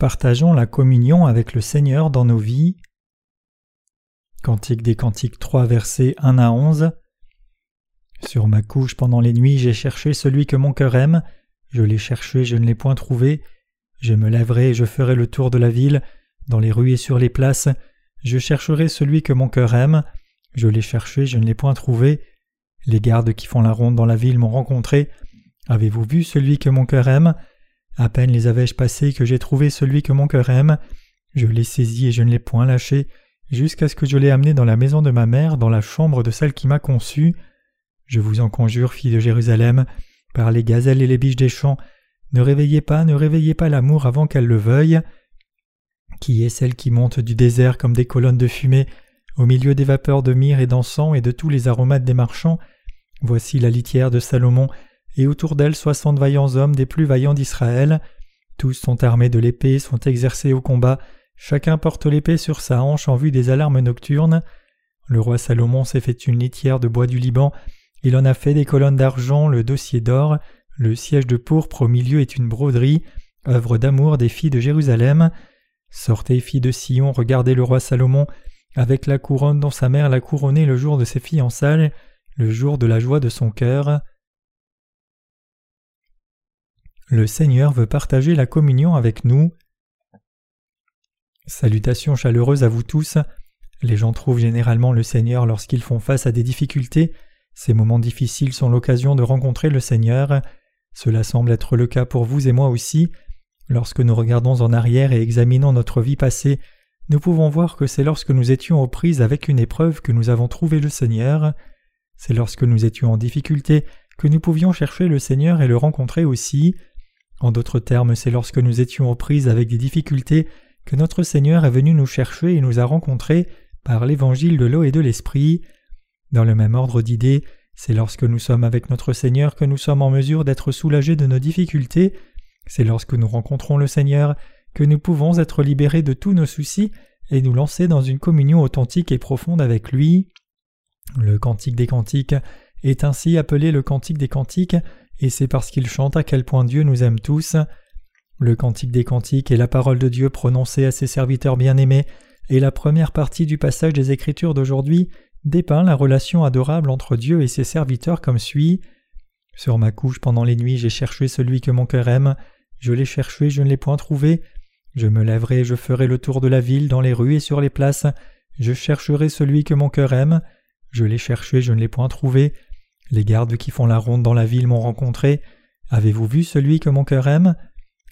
Partageons la communion avec le Seigneur dans nos vies. Cantique des Cantiques 3 versets 1 à 11 Sur ma couche pendant les nuits j'ai cherché celui que mon cœur aime, je l'ai cherché, je ne l'ai point trouvé, je me lèverai et je ferai le tour de la ville, dans les rues et sur les places, je chercherai celui que mon cœur aime, je l'ai cherché, je ne l'ai point trouvé, les gardes qui font la ronde dans la ville m'ont rencontré, avez-vous vu celui que mon cœur aime? À peine les avais-je passés que j'ai trouvé celui que mon cœur aime, je l'ai saisi et je ne l'ai point lâché, jusqu'à ce que je l'ai amené dans la maison de ma mère, dans la chambre de celle qui m'a conçu. Je vous en conjure, fille de Jérusalem, par les gazelles et les biches des champs, ne réveillez pas, ne réveillez pas l'amour avant qu'elle le veuille. Qui est celle qui monte du désert comme des colonnes de fumée, au milieu des vapeurs de myrrhe et d'encens et de tous les aromates des marchands Voici la litière de Salomon, et autour d'elle soixante vaillants hommes des plus vaillants d'Israël. Tous sont armés de l'épée, sont exercés au combat, Chacun porte l'épée sur sa hanche en vue des alarmes nocturnes. Le roi Salomon s'est fait une litière de bois du Liban, il en a fait des colonnes d'argent, le dossier d'or, le siège de pourpre au milieu est une broderie, œuvre d'amour des filles de Jérusalem. Sortez, filles de Sion, regardez le roi Salomon, avec la couronne dont sa mère l'a couronné le jour de ses fiançailles, le jour de la joie de son cœur. Le Seigneur veut partager la communion avec nous. Salutations chaleureuses à vous tous. Les gens trouvent généralement le Seigneur lorsqu'ils font face à des difficultés. Ces moments difficiles sont l'occasion de rencontrer le Seigneur. Cela semble être le cas pour vous et moi aussi. Lorsque nous regardons en arrière et examinons notre vie passée, nous pouvons voir que c'est lorsque nous étions aux prises avec une épreuve que nous avons trouvé le Seigneur. C'est lorsque nous étions en difficulté que nous pouvions chercher le Seigneur et le rencontrer aussi. En d'autres termes, c'est lorsque nous étions aux prises avec des difficultés que notre Seigneur est venu nous chercher et nous a rencontrés par l'évangile de l'eau et de l'esprit. Dans le même ordre d'idées, c'est lorsque nous sommes avec notre Seigneur que nous sommes en mesure d'être soulagés de nos difficultés, c'est lorsque nous rencontrons le Seigneur que nous pouvons être libérés de tous nos soucis et nous lancer dans une communion authentique et profonde avec lui. Le cantique des cantiques est ainsi appelé le cantique des cantiques, et c'est parce qu'il chante à quel point Dieu nous aime tous. Le Cantique des Cantiques est la parole de Dieu prononcée à ses serviteurs bien-aimés, et la première partie du passage des Écritures d'aujourd'hui dépeint la relation adorable entre Dieu et ses serviteurs comme suit. Sur ma couche pendant les nuits j'ai cherché celui que mon cœur aime, je l'ai cherché, je ne l'ai point trouvé. Je me lèverai, je ferai le tour de la ville, dans les rues et sur les places, je chercherai celui que mon cœur aime, je l'ai cherché, je ne l'ai point trouvé. Les gardes qui font la ronde dans la ville m'ont rencontré. Avez-vous vu celui que mon cœur aime?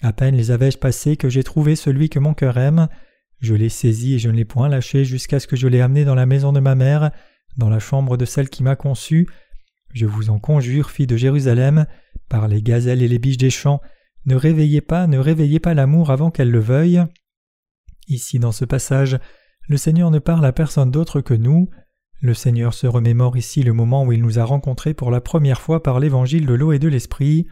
À peine les avais-je passés que j'ai trouvé celui que mon cœur aime. Je l'ai saisi et je ne l'ai point lâché jusqu'à ce que je l'ai amené dans la maison de ma mère, dans la chambre de celle qui m'a conçu. Je vous en conjure, fille de Jérusalem, par les gazelles et les biches des champs, ne réveillez pas, ne réveillez pas l'amour avant qu'elle le veuille. Ici, dans ce passage, le Seigneur ne parle à personne d'autre que nous. Le Seigneur se remémore ici le moment où il nous a rencontrés pour la première fois par l'évangile de l'eau et de l'esprit.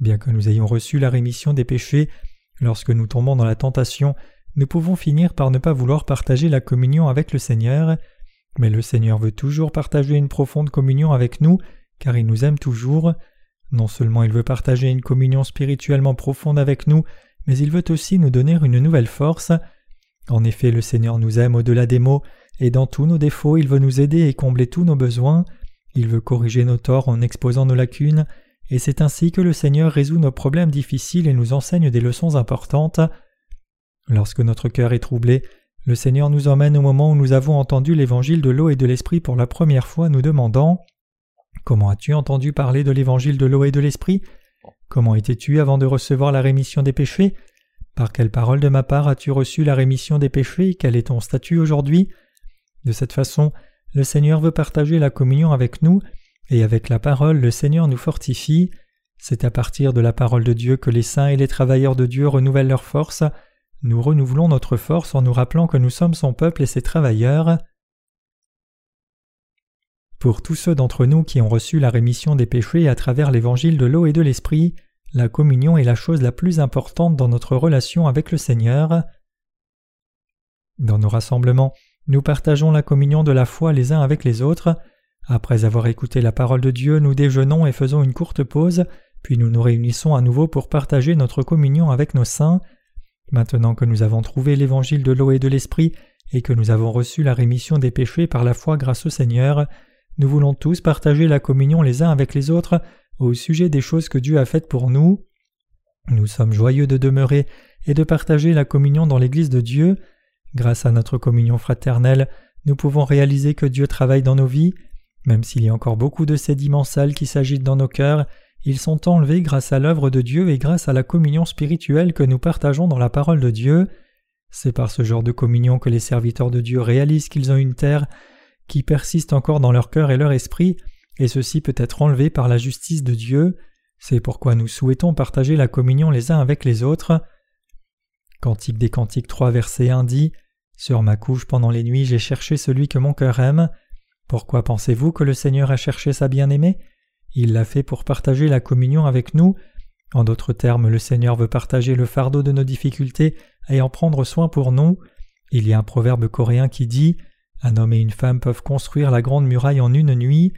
Bien que nous ayons reçu la rémission des péchés, lorsque nous tombons dans la tentation, nous pouvons finir par ne pas vouloir partager la communion avec le Seigneur, mais le Seigneur veut toujours partager une profonde communion avec nous, car il nous aime toujours. Non seulement il veut partager une communion spirituellement profonde avec nous, mais il veut aussi nous donner une nouvelle force. En effet, le Seigneur nous aime au-delà des mots, et dans tous nos défauts il veut nous aider et combler tous nos besoins. Il veut corriger nos torts en exposant nos lacunes, et c'est ainsi que le Seigneur résout nos problèmes difficiles et nous enseigne des leçons importantes. Lorsque notre cœur est troublé, le Seigneur nous emmène au moment où nous avons entendu l'évangile de l'eau et de l'esprit pour la première fois, nous demandant Comment as-tu entendu parler de l'évangile de l'eau et de l'esprit? Comment étais-tu avant de recevoir la rémission des péchés? Par quelle parole de ma part as-tu reçu la rémission des péchés? Quel est ton statut aujourd'hui? De cette façon, le Seigneur veut partager la communion avec nous et avec la parole, le Seigneur nous fortifie. C'est à partir de la parole de Dieu que les saints et les travailleurs de Dieu renouvellent leur force. Nous renouvelons notre force en nous rappelant que nous sommes son peuple et ses travailleurs. Pour tous ceux d'entre nous qui ont reçu la rémission des péchés à travers l'évangile de l'eau et de l'esprit, la communion est la chose la plus importante dans notre relation avec le Seigneur. Dans nos rassemblements, nous partageons la communion de la foi les uns avec les autres. Après avoir écouté la parole de Dieu, nous déjeunons et faisons une courte pause, puis nous nous réunissons à nouveau pour partager notre communion avec nos saints. Maintenant que nous avons trouvé l'évangile de l'eau et de l'esprit, et que nous avons reçu la rémission des péchés par la foi grâce au Seigneur, nous voulons tous partager la communion les uns avec les autres au sujet des choses que Dieu a faites pour nous. Nous sommes joyeux de demeurer et de partager la communion dans l'Église de Dieu. Grâce à notre communion fraternelle, nous pouvons réaliser que Dieu travaille dans nos vies. Même s'il y a encore beaucoup de sédiments sales qui s'agitent dans nos cœurs, ils sont enlevés grâce à l'œuvre de Dieu et grâce à la communion spirituelle que nous partageons dans la parole de Dieu. C'est par ce genre de communion que les serviteurs de Dieu réalisent qu'ils ont une terre qui persiste encore dans leur cœur et leur esprit, et ceci peut être enlevé par la justice de Dieu. C'est pourquoi nous souhaitons partager la communion les uns avec les autres. Cantique des Cantiques 3 verset 1 dit Sur ma couche pendant les nuits j'ai cherché celui que mon cœur aime. Pourquoi pensez-vous que le Seigneur a cherché sa bien-aimée? Il l'a fait pour partager la communion avec nous. En d'autres termes, le Seigneur veut partager le fardeau de nos difficultés et en prendre soin pour nous. Il y a un proverbe coréen qui dit Un homme et une femme peuvent construire la grande muraille en une nuit.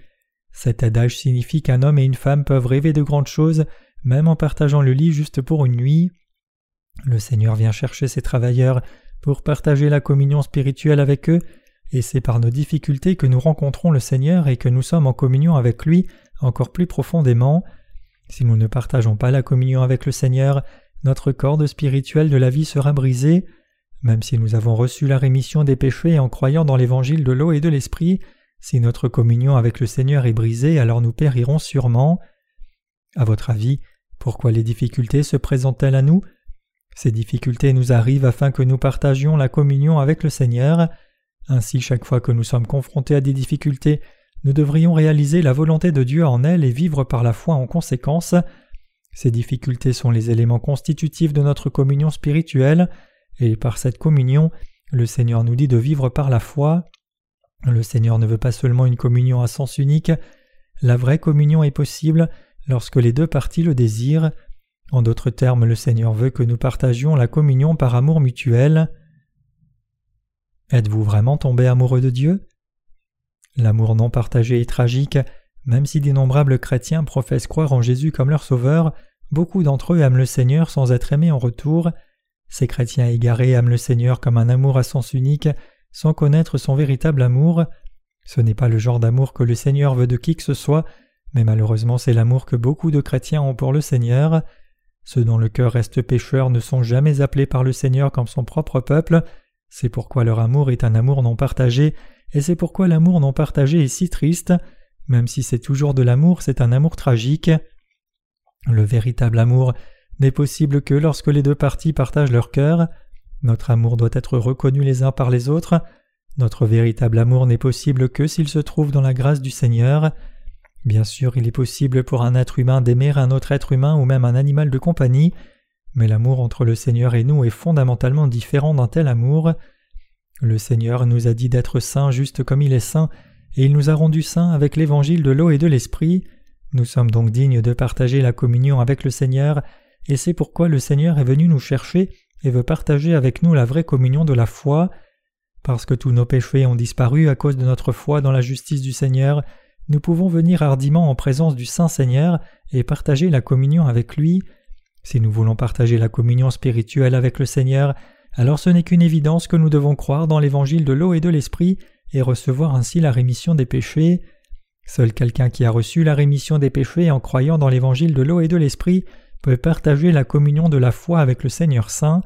Cet adage signifie qu'un homme et une femme peuvent rêver de grandes choses, même en partageant le lit juste pour une nuit. Le Seigneur vient chercher ses travailleurs pour partager la communion spirituelle avec eux, et c'est par nos difficultés que nous rencontrons le Seigneur et que nous sommes en communion avec lui encore plus profondément. Si nous ne partageons pas la communion avec le Seigneur, notre corde spirituelle de la vie sera brisé. Même si nous avons reçu la rémission des péchés en croyant dans l'évangile de l'eau et de l'esprit, si notre communion avec le Seigneur est brisée, alors nous périrons sûrement. À votre avis, pourquoi les difficultés se présentent-elles à nous? Ces difficultés nous arrivent afin que nous partagions la communion avec le Seigneur. Ainsi, chaque fois que nous sommes confrontés à des difficultés, nous devrions réaliser la volonté de Dieu en elles et vivre par la foi en conséquence. Ces difficultés sont les éléments constitutifs de notre communion spirituelle, et par cette communion, le Seigneur nous dit de vivre par la foi. Le Seigneur ne veut pas seulement une communion à sens unique, la vraie communion est possible lorsque les deux parties le désirent. En d'autres termes, le Seigneur veut que nous partagions la communion par amour mutuel. Êtes-vous vraiment tombé amoureux de Dieu? L'amour non partagé est tragique, même si d'innombrables chrétiens professent croire en Jésus comme leur sauveur, beaucoup d'entre eux aiment le Seigneur sans être aimés en retour. Ces chrétiens égarés aiment le Seigneur comme un amour à sens unique, sans connaître son véritable amour. Ce n'est pas le genre d'amour que le Seigneur veut de qui que ce soit, mais malheureusement c'est l'amour que beaucoup de chrétiens ont pour le Seigneur. Ceux dont le cœur reste pécheur ne sont jamais appelés par le Seigneur comme son propre peuple, c'est pourquoi leur amour est un amour non partagé, et c'est pourquoi l'amour non partagé est si triste, même si c'est toujours de l'amour, c'est un amour tragique. Le véritable amour n'est possible que lorsque les deux parties partagent leur cœur. Notre amour doit être reconnu les uns par les autres. Notre véritable amour n'est possible que s'il se trouve dans la grâce du Seigneur. Bien sûr, il est possible pour un être humain d'aimer un autre être humain ou même un animal de compagnie, mais l'amour entre le Seigneur et nous est fondamentalement différent d'un tel amour. Le Seigneur nous a dit d'être saints juste comme il est saint, et il nous a rendus saints avec l'évangile de l'eau et de l'esprit. Nous sommes donc dignes de partager la communion avec le Seigneur, et c'est pourquoi le Seigneur est venu nous chercher et veut partager avec nous la vraie communion de la foi. Parce que tous nos péchés ont disparu à cause de notre foi dans la justice du Seigneur, nous pouvons venir hardiment en présence du Saint Seigneur et partager la communion avec lui. Si nous voulons partager la communion spirituelle avec le Seigneur, alors ce n'est qu'une évidence que nous devons croire dans l'évangile de l'eau et de l'esprit et recevoir ainsi la rémission des péchés. Seul quelqu'un qui a reçu la rémission des péchés en croyant dans l'évangile de l'eau et de l'esprit peut partager la communion de la foi avec le Seigneur Saint.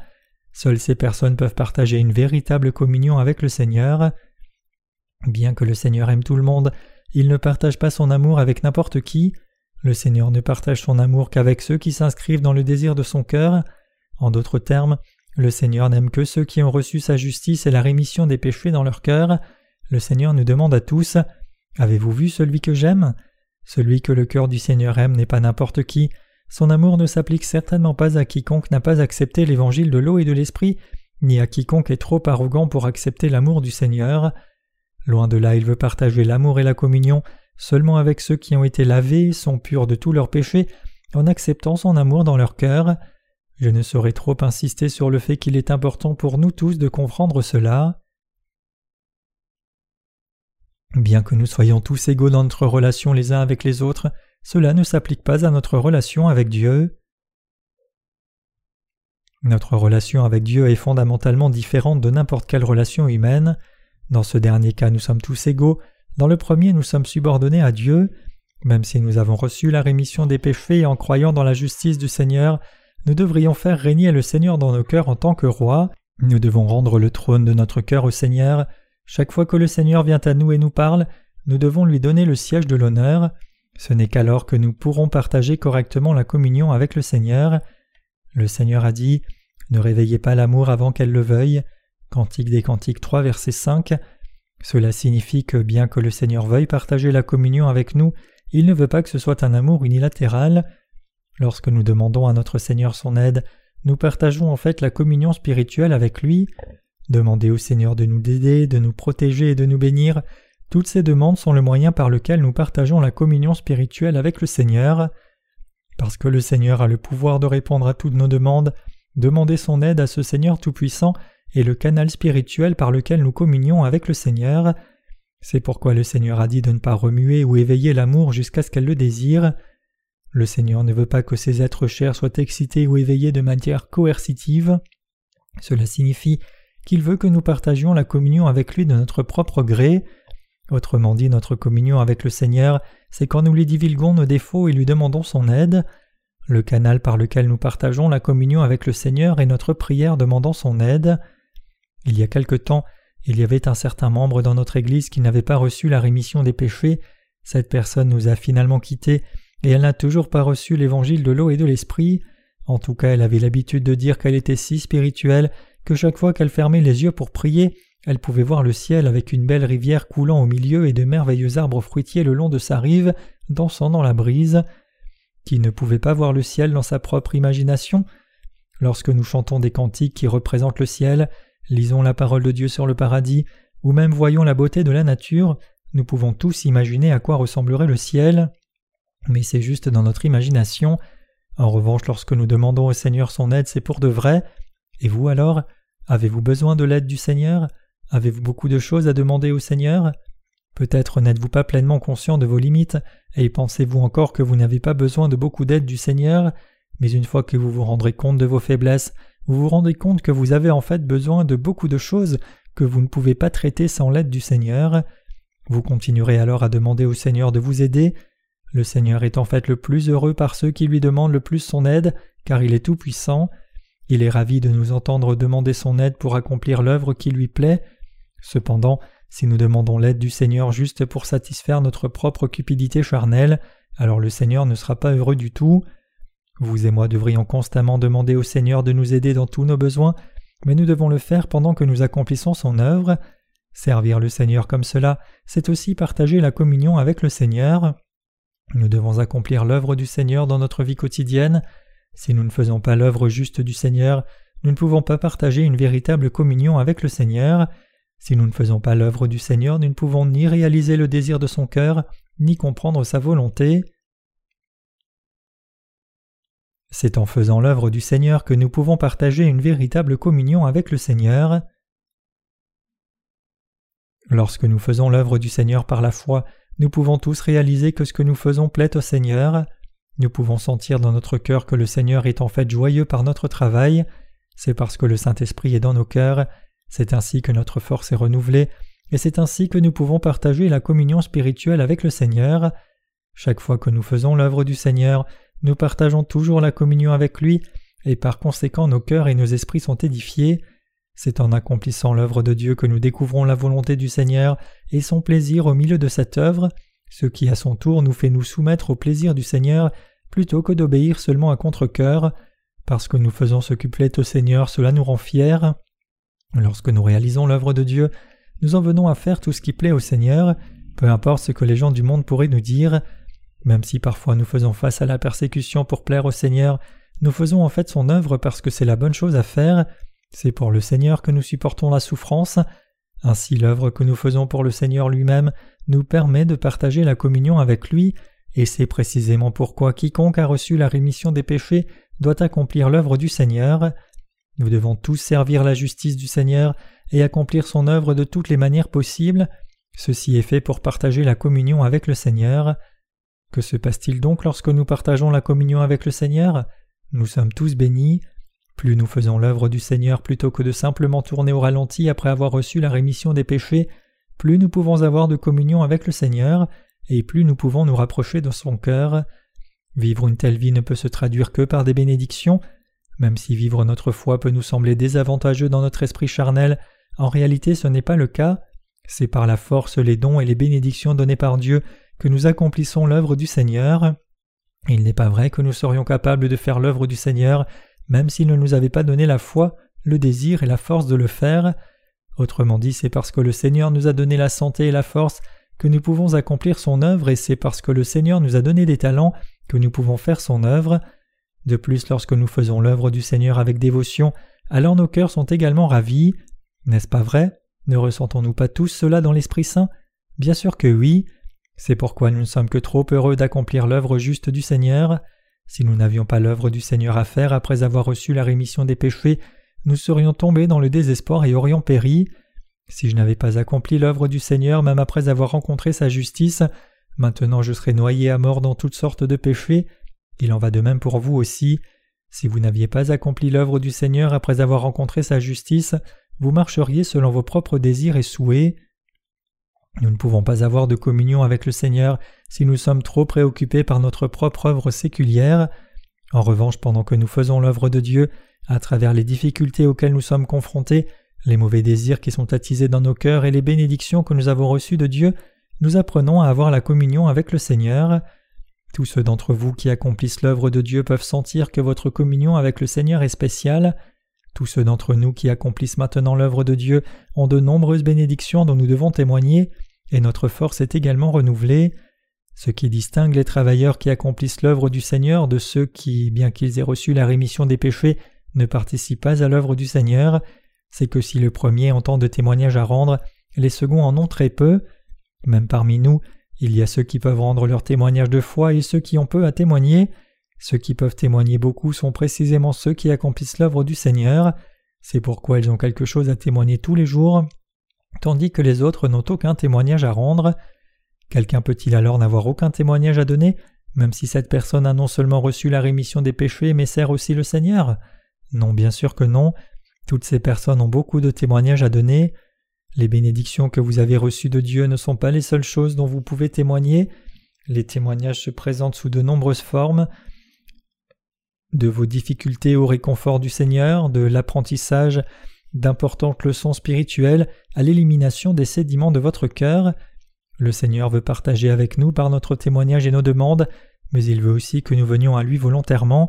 Seules ces personnes peuvent partager une véritable communion avec le Seigneur. Bien que le Seigneur aime tout le monde, il ne partage pas son amour avec n'importe qui. Le Seigneur ne partage son amour qu'avec ceux qui s'inscrivent dans le désir de son cœur. En d'autres termes, le Seigneur n'aime que ceux qui ont reçu sa justice et la rémission des péchés dans leur cœur. Le Seigneur nous demande à tous Avez-vous vu celui que j'aime? Celui que le cœur du Seigneur aime n'est pas n'importe qui. Son amour ne s'applique certainement pas à quiconque n'a pas accepté l'évangile de l'eau et de l'esprit, ni à quiconque est trop arrogant pour accepter l'amour du Seigneur. Loin de là, il veut partager l'amour et la communion seulement avec ceux qui ont été lavés, sont purs de tous leurs péchés, en acceptant son amour dans leur cœur. Je ne saurais trop insister sur le fait qu'il est important pour nous tous de comprendre cela. Bien que nous soyons tous égaux dans notre relation les uns avec les autres, cela ne s'applique pas à notre relation avec Dieu. Notre relation avec Dieu est fondamentalement différente de n'importe quelle relation humaine. Dans ce dernier cas, nous sommes tous égaux. Dans le premier, nous sommes subordonnés à Dieu. Même si nous avons reçu la rémission des péchés en croyant dans la justice du Seigneur, nous devrions faire régner le Seigneur dans nos cœurs en tant que roi. Nous devons rendre le trône de notre cœur au Seigneur. Chaque fois que le Seigneur vient à nous et nous parle, nous devons lui donner le siège de l'honneur. Ce n'est qu'alors que nous pourrons partager correctement la communion avec le Seigneur. Le Seigneur a dit Ne réveillez pas l'amour avant qu'elle le veuille. Cantique des Cantiques 3, verset 5. Cela signifie que bien que le Seigneur veuille partager la communion avec nous, il ne veut pas que ce soit un amour unilatéral. Lorsque nous demandons à notre Seigneur son aide, nous partageons en fait la communion spirituelle avec lui. Demander au Seigneur de nous aider, de nous protéger et de nous bénir, toutes ces demandes sont le moyen par lequel nous partageons la communion spirituelle avec le Seigneur. Parce que le Seigneur a le pouvoir de répondre à toutes nos demandes, demander son aide à ce Seigneur Tout-Puissant est le canal spirituel par lequel nous communions avec le Seigneur. C'est pourquoi le Seigneur a dit de ne pas remuer ou éveiller l'amour jusqu'à ce qu'elle le désire. Le Seigneur ne veut pas que ses êtres chers soient excités ou éveillés de manière coercitive. Cela signifie qu'il veut que nous partagions la communion avec lui de notre propre gré. Autrement dit, notre communion avec le Seigneur, c'est quand nous lui divulguons nos défauts et lui demandons son aide. Le canal par lequel nous partageons la communion avec le Seigneur est notre prière demandant son aide. Il y a quelque temps, il y avait un certain membre dans notre Église qui n'avait pas reçu la rémission des péchés. Cette personne nous a finalement quittés et elle n'a toujours pas reçu l'évangile de l'eau et de l'esprit. En tout cas, elle avait l'habitude de dire qu'elle était si spirituelle que chaque fois qu'elle fermait les yeux pour prier, elle pouvait voir le ciel avec une belle rivière coulant au milieu et de merveilleux arbres fruitiers le long de sa rive, dansant dans la brise. Qui ne pouvait pas voir le ciel dans sa propre imagination Lorsque nous chantons des cantiques qui représentent le ciel, lisons la parole de Dieu sur le paradis, ou même voyons la beauté de la nature, nous pouvons tous imaginer à quoi ressemblerait le ciel. Mais c'est juste dans notre imagination. En revanche, lorsque nous demandons au Seigneur son aide, c'est pour de vrai. Et vous alors Avez-vous besoin de l'aide du Seigneur? Avez-vous beaucoup de choses à demander au Seigneur? Peut-être n'êtes-vous pas pleinement conscient de vos limites, et pensez-vous encore que vous n'avez pas besoin de beaucoup d'aide du Seigneur, mais une fois que vous vous rendrez compte de vos faiblesses, vous vous rendez compte que vous avez en fait besoin de beaucoup de choses que vous ne pouvez pas traiter sans l'aide du Seigneur. Vous continuerez alors à demander au Seigneur de vous aider. Le Seigneur est en fait le plus heureux par ceux qui lui demandent le plus son aide, car il est tout-puissant. Il est ravi de nous entendre demander son aide pour accomplir l'œuvre qui lui plaît. Cependant, si nous demandons l'aide du Seigneur juste pour satisfaire notre propre cupidité charnelle, alors le Seigneur ne sera pas heureux du tout. Vous et moi devrions constamment demander au Seigneur de nous aider dans tous nos besoins, mais nous devons le faire pendant que nous accomplissons son œuvre. Servir le Seigneur comme cela, c'est aussi partager la communion avec le Seigneur. Nous devons accomplir l'œuvre du Seigneur dans notre vie quotidienne. Si nous ne faisons pas l'œuvre juste du Seigneur, nous ne pouvons pas partager une véritable communion avec le Seigneur. Si nous ne faisons pas l'œuvre du Seigneur, nous ne pouvons ni réaliser le désir de son cœur, ni comprendre sa volonté. C'est en faisant l'œuvre du Seigneur que nous pouvons partager une véritable communion avec le Seigneur. Lorsque nous faisons l'œuvre du Seigneur par la foi, nous pouvons tous réaliser que ce que nous faisons plaît au Seigneur. Nous pouvons sentir dans notre cœur que le Seigneur est en fait joyeux par notre travail. C'est parce que le Saint-Esprit est dans nos cœurs c'est ainsi que notre force est renouvelée, et c'est ainsi que nous pouvons partager la communion spirituelle avec le Seigneur. Chaque fois que nous faisons l'œuvre du Seigneur, nous partageons toujours la communion avec lui, et par conséquent nos cœurs et nos esprits sont édifiés. C'est en accomplissant l'œuvre de Dieu que nous découvrons la volonté du Seigneur et son plaisir au milieu de cette œuvre, ce qui à son tour nous fait nous soumettre au plaisir du Seigneur plutôt que d'obéir seulement à contre-cœur. Parce que nous faisons ce qui plaît au Seigneur, cela nous rend fiers. Lorsque nous réalisons l'œuvre de Dieu, nous en venons à faire tout ce qui plaît au Seigneur, peu importe ce que les gens du monde pourraient nous dire. Même si parfois nous faisons face à la persécution pour plaire au Seigneur, nous faisons en fait son œuvre parce que c'est la bonne chose à faire. C'est pour le Seigneur que nous supportons la souffrance. Ainsi l'œuvre que nous faisons pour le Seigneur lui-même nous permet de partager la communion avec lui, et c'est précisément pourquoi quiconque a reçu la rémission des péchés doit accomplir l'œuvre du Seigneur. Nous devons tous servir la justice du Seigneur et accomplir son œuvre de toutes les manières possibles. Ceci est fait pour partager la communion avec le Seigneur. Que se passe-t-il donc lorsque nous partageons la communion avec le Seigneur? Nous sommes tous bénis. Plus nous faisons l'œuvre du Seigneur plutôt que de simplement tourner au ralenti après avoir reçu la rémission des péchés, plus nous pouvons avoir de communion avec le Seigneur, et plus nous pouvons nous rapprocher de son cœur. Vivre une telle vie ne peut se traduire que par des bénédictions, même si vivre notre foi peut nous sembler désavantageux dans notre esprit charnel, en réalité ce n'est pas le cas, c'est par la force, les dons et les bénédictions données par Dieu nous accomplissons l'œuvre du Seigneur. Il n'est pas vrai que nous serions capables de faire l'œuvre du Seigneur même s'il ne nous avait pas donné la foi, le désir et la force de le faire. Autrement dit, c'est parce que le Seigneur nous a donné la santé et la force que nous pouvons accomplir son œuvre et c'est parce que le Seigneur nous a donné des talents que nous pouvons faire son œuvre. De plus, lorsque nous faisons l'œuvre du Seigneur avec dévotion, alors nos cœurs sont également ravis. N'est-ce pas vrai? Ne ressentons-nous pas tous cela dans l'Esprit Saint? Bien sûr que oui. C'est pourquoi nous ne sommes que trop heureux d'accomplir l'œuvre juste du Seigneur. Si nous n'avions pas l'œuvre du Seigneur à faire après avoir reçu la rémission des péchés, nous serions tombés dans le désespoir et aurions péri. Si je n'avais pas accompli l'œuvre du Seigneur même après avoir rencontré sa justice, maintenant je serais noyé à mort dans toutes sortes de péchés. Il en va de même pour vous aussi. Si vous n'aviez pas accompli l'œuvre du Seigneur après avoir rencontré sa justice, vous marcheriez selon vos propres désirs et souhaits. Nous ne pouvons pas avoir de communion avec le Seigneur si nous sommes trop préoccupés par notre propre œuvre séculière. En revanche, pendant que nous faisons l'œuvre de Dieu, à travers les difficultés auxquelles nous sommes confrontés, les mauvais désirs qui sont attisés dans nos cœurs et les bénédictions que nous avons reçues de Dieu, nous apprenons à avoir la communion avec le Seigneur. Tous ceux d'entre vous qui accomplissent l'œuvre de Dieu peuvent sentir que votre communion avec le Seigneur est spéciale. Tous ceux d'entre nous qui accomplissent maintenant l'œuvre de Dieu ont de nombreuses bénédictions dont nous devons témoigner, et notre force est également renouvelée. Ce qui distingue les travailleurs qui accomplissent l'œuvre du Seigneur de ceux qui, bien qu'ils aient reçu la rémission des péchés, ne participent pas à l'œuvre du Seigneur, c'est que si le premier entend de témoignages à rendre, les seconds en ont très peu. Même parmi nous, il y a ceux qui peuvent rendre leur témoignage de foi et ceux qui ont peu à témoigner. Ceux qui peuvent témoigner beaucoup sont précisément ceux qui accomplissent l'œuvre du Seigneur. C'est pourquoi ils ont quelque chose à témoigner tous les jours, tandis que les autres n'ont aucun témoignage à rendre. Quelqu'un peut-il alors n'avoir aucun témoignage à donner, même si cette personne a non seulement reçu la rémission des péchés, mais sert aussi le Seigneur? Non, bien sûr que non. Toutes ces personnes ont beaucoup de témoignages à donner. Les bénédictions que vous avez reçues de Dieu ne sont pas les seules choses dont vous pouvez témoigner. Les témoignages se présentent sous de nombreuses formes de vos difficultés au réconfort du Seigneur, de l'apprentissage d'importantes leçons spirituelles à l'élimination des sédiments de votre cœur. Le Seigneur veut partager avec nous par notre témoignage et nos demandes, mais il veut aussi que nous venions à lui volontairement.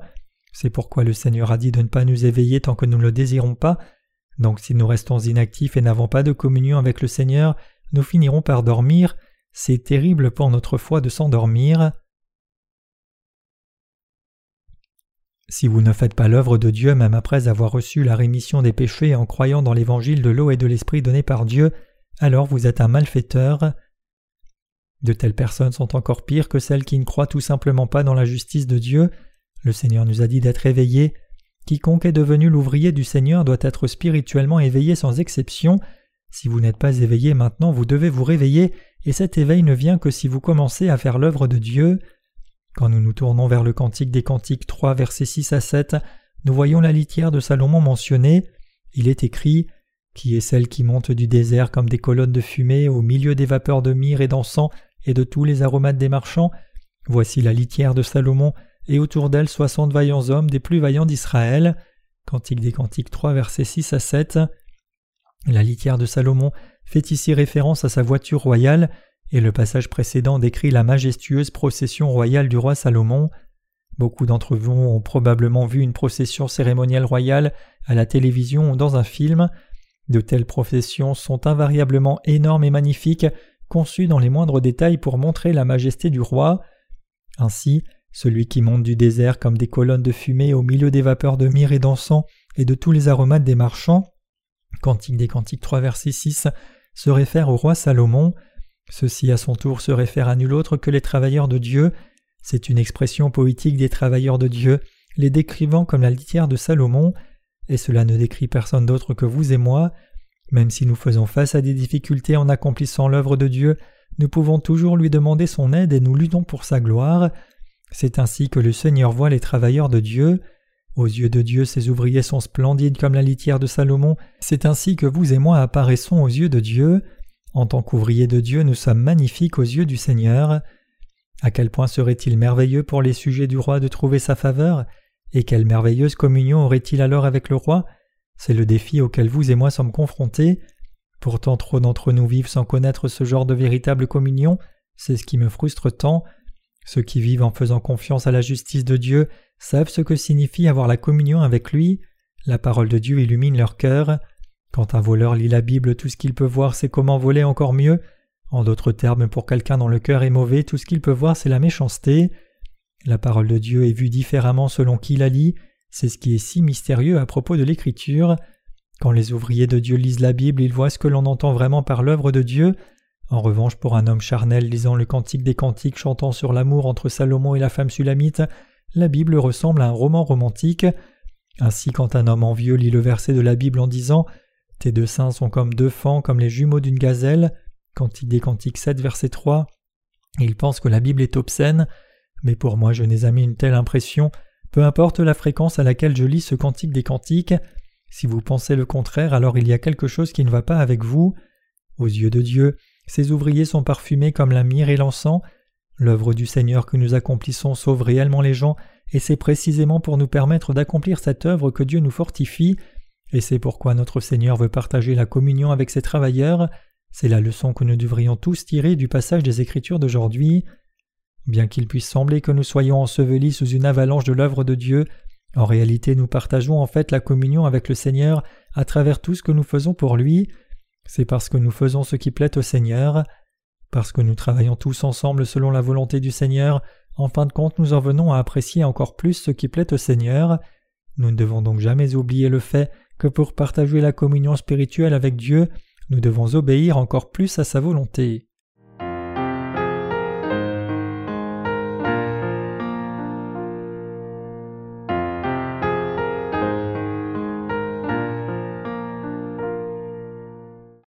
C'est pourquoi le Seigneur a dit de ne pas nous éveiller tant que nous ne le désirons pas. Donc si nous restons inactifs et n'avons pas de communion avec le Seigneur, nous finirons par dormir. C'est terrible pour notre foi de s'endormir. Si vous ne faites pas l'œuvre de Dieu même après avoir reçu la rémission des péchés en croyant dans l'évangile de l'eau et de l'esprit donné par Dieu, alors vous êtes un malfaiteur. De telles personnes sont encore pires que celles qui ne croient tout simplement pas dans la justice de Dieu. Le Seigneur nous a dit d'être éveillés. Quiconque est devenu l'ouvrier du Seigneur doit être spirituellement éveillé sans exception. Si vous n'êtes pas éveillé maintenant, vous devez vous réveiller, et cet éveil ne vient que si vous commencez à faire l'œuvre de Dieu. Quand nous nous tournons vers le Cantique des Cantiques 3, versets 6 à 7, nous voyons la litière de Salomon mentionnée. Il est écrit Qui est celle qui monte du désert comme des colonnes de fumée au milieu des vapeurs de myrrhe et d'encens et de tous les aromates des marchands? Voici la litière de Salomon, et autour d'elle soixante vaillants hommes des plus vaillants d'Israël. Cantique des Cantiques 3, versets 6 à 7. La litière de Salomon fait ici référence à sa voiture royale et le passage précédent décrit la majestueuse procession royale du roi Salomon. Beaucoup d'entre vous ont probablement vu une procession cérémonielle royale à la télévision ou dans un film. De telles processions sont invariablement énormes et magnifiques, conçues dans les moindres détails pour montrer la majesté du roi. Ainsi, celui qui monte du désert comme des colonnes de fumée au milieu des vapeurs de myrrhe et d'encens et de tous les aromates des marchands, Cantique des Cantiques 3 verset 6, se réfère au roi Salomon. Ceci à son tour se réfère à nul autre que les travailleurs de Dieu. C'est une expression poétique des travailleurs de Dieu, les décrivant comme la litière de Salomon, et cela ne décrit personne d'autre que vous et moi. Même si nous faisons face à des difficultés en accomplissant l'œuvre de Dieu, nous pouvons toujours lui demander son aide et nous luttons pour sa gloire. C'est ainsi que le Seigneur voit les travailleurs de Dieu. Aux yeux de Dieu, ses ouvriers sont splendides comme la litière de Salomon, c'est ainsi que vous et moi apparaissons aux yeux de Dieu. En tant qu'ouvriers de Dieu, nous sommes magnifiques aux yeux du Seigneur. À quel point serait-il merveilleux pour les sujets du roi de trouver sa faveur? Et quelle merveilleuse communion aurait-il alors avec le roi? C'est le défi auquel vous et moi sommes confrontés. Pourtant trop d'entre nous vivent sans connaître ce genre de véritable communion, c'est ce qui me frustre tant. Ceux qui vivent en faisant confiance à la justice de Dieu savent ce que signifie avoir la communion avec lui. La parole de Dieu illumine leur cœur. Quand un voleur lit la Bible, tout ce qu'il peut voir, c'est comment voler encore mieux. En d'autres termes, pour quelqu'un dont le cœur est mauvais, tout ce qu'il peut voir, c'est la méchanceté. La parole de Dieu est vue différemment selon qui la lit. C'est ce qui est si mystérieux à propos de l'Écriture. Quand les ouvriers de Dieu lisent la Bible, ils voient ce que l'on entend vraiment par l'œuvre de Dieu. En revanche, pour un homme charnel lisant le Cantique des Cantiques chantant sur l'amour entre Salomon et la femme sulamite, la Bible ressemble à un roman romantique. Ainsi, quand un homme envieux lit le verset de la Bible en disant tes deux seins sont comme deux fans, comme les jumeaux d'une gazelle. Cantique des Cantiques 7, verset 3. Il pense que la Bible est obscène, mais pour moi je n'ai jamais une telle impression, peu importe la fréquence à laquelle je lis ce Cantique des Cantiques. Si vous pensez le contraire, alors il y a quelque chose qui ne va pas avec vous. Aux yeux de Dieu, ces ouvriers sont parfumés comme la myrrhe et l'encens. L'œuvre du Seigneur que nous accomplissons sauve réellement les gens, et c'est précisément pour nous permettre d'accomplir cette œuvre que Dieu nous fortifie, et c'est pourquoi notre Seigneur veut partager la communion avec ses travailleurs. C'est la leçon que nous devrions tous tirer du passage des Écritures d'aujourd'hui. Bien qu'il puisse sembler que nous soyons ensevelis sous une avalanche de l'œuvre de Dieu, en réalité nous partageons en fait la communion avec le Seigneur à travers tout ce que nous faisons pour lui. C'est parce que nous faisons ce qui plaît au Seigneur. Parce que nous travaillons tous ensemble selon la volonté du Seigneur, en fin de compte nous en venons à apprécier encore plus ce qui plaît au Seigneur. Nous ne devons donc jamais oublier le fait que pour partager la communion spirituelle avec Dieu, nous devons obéir encore plus à sa volonté.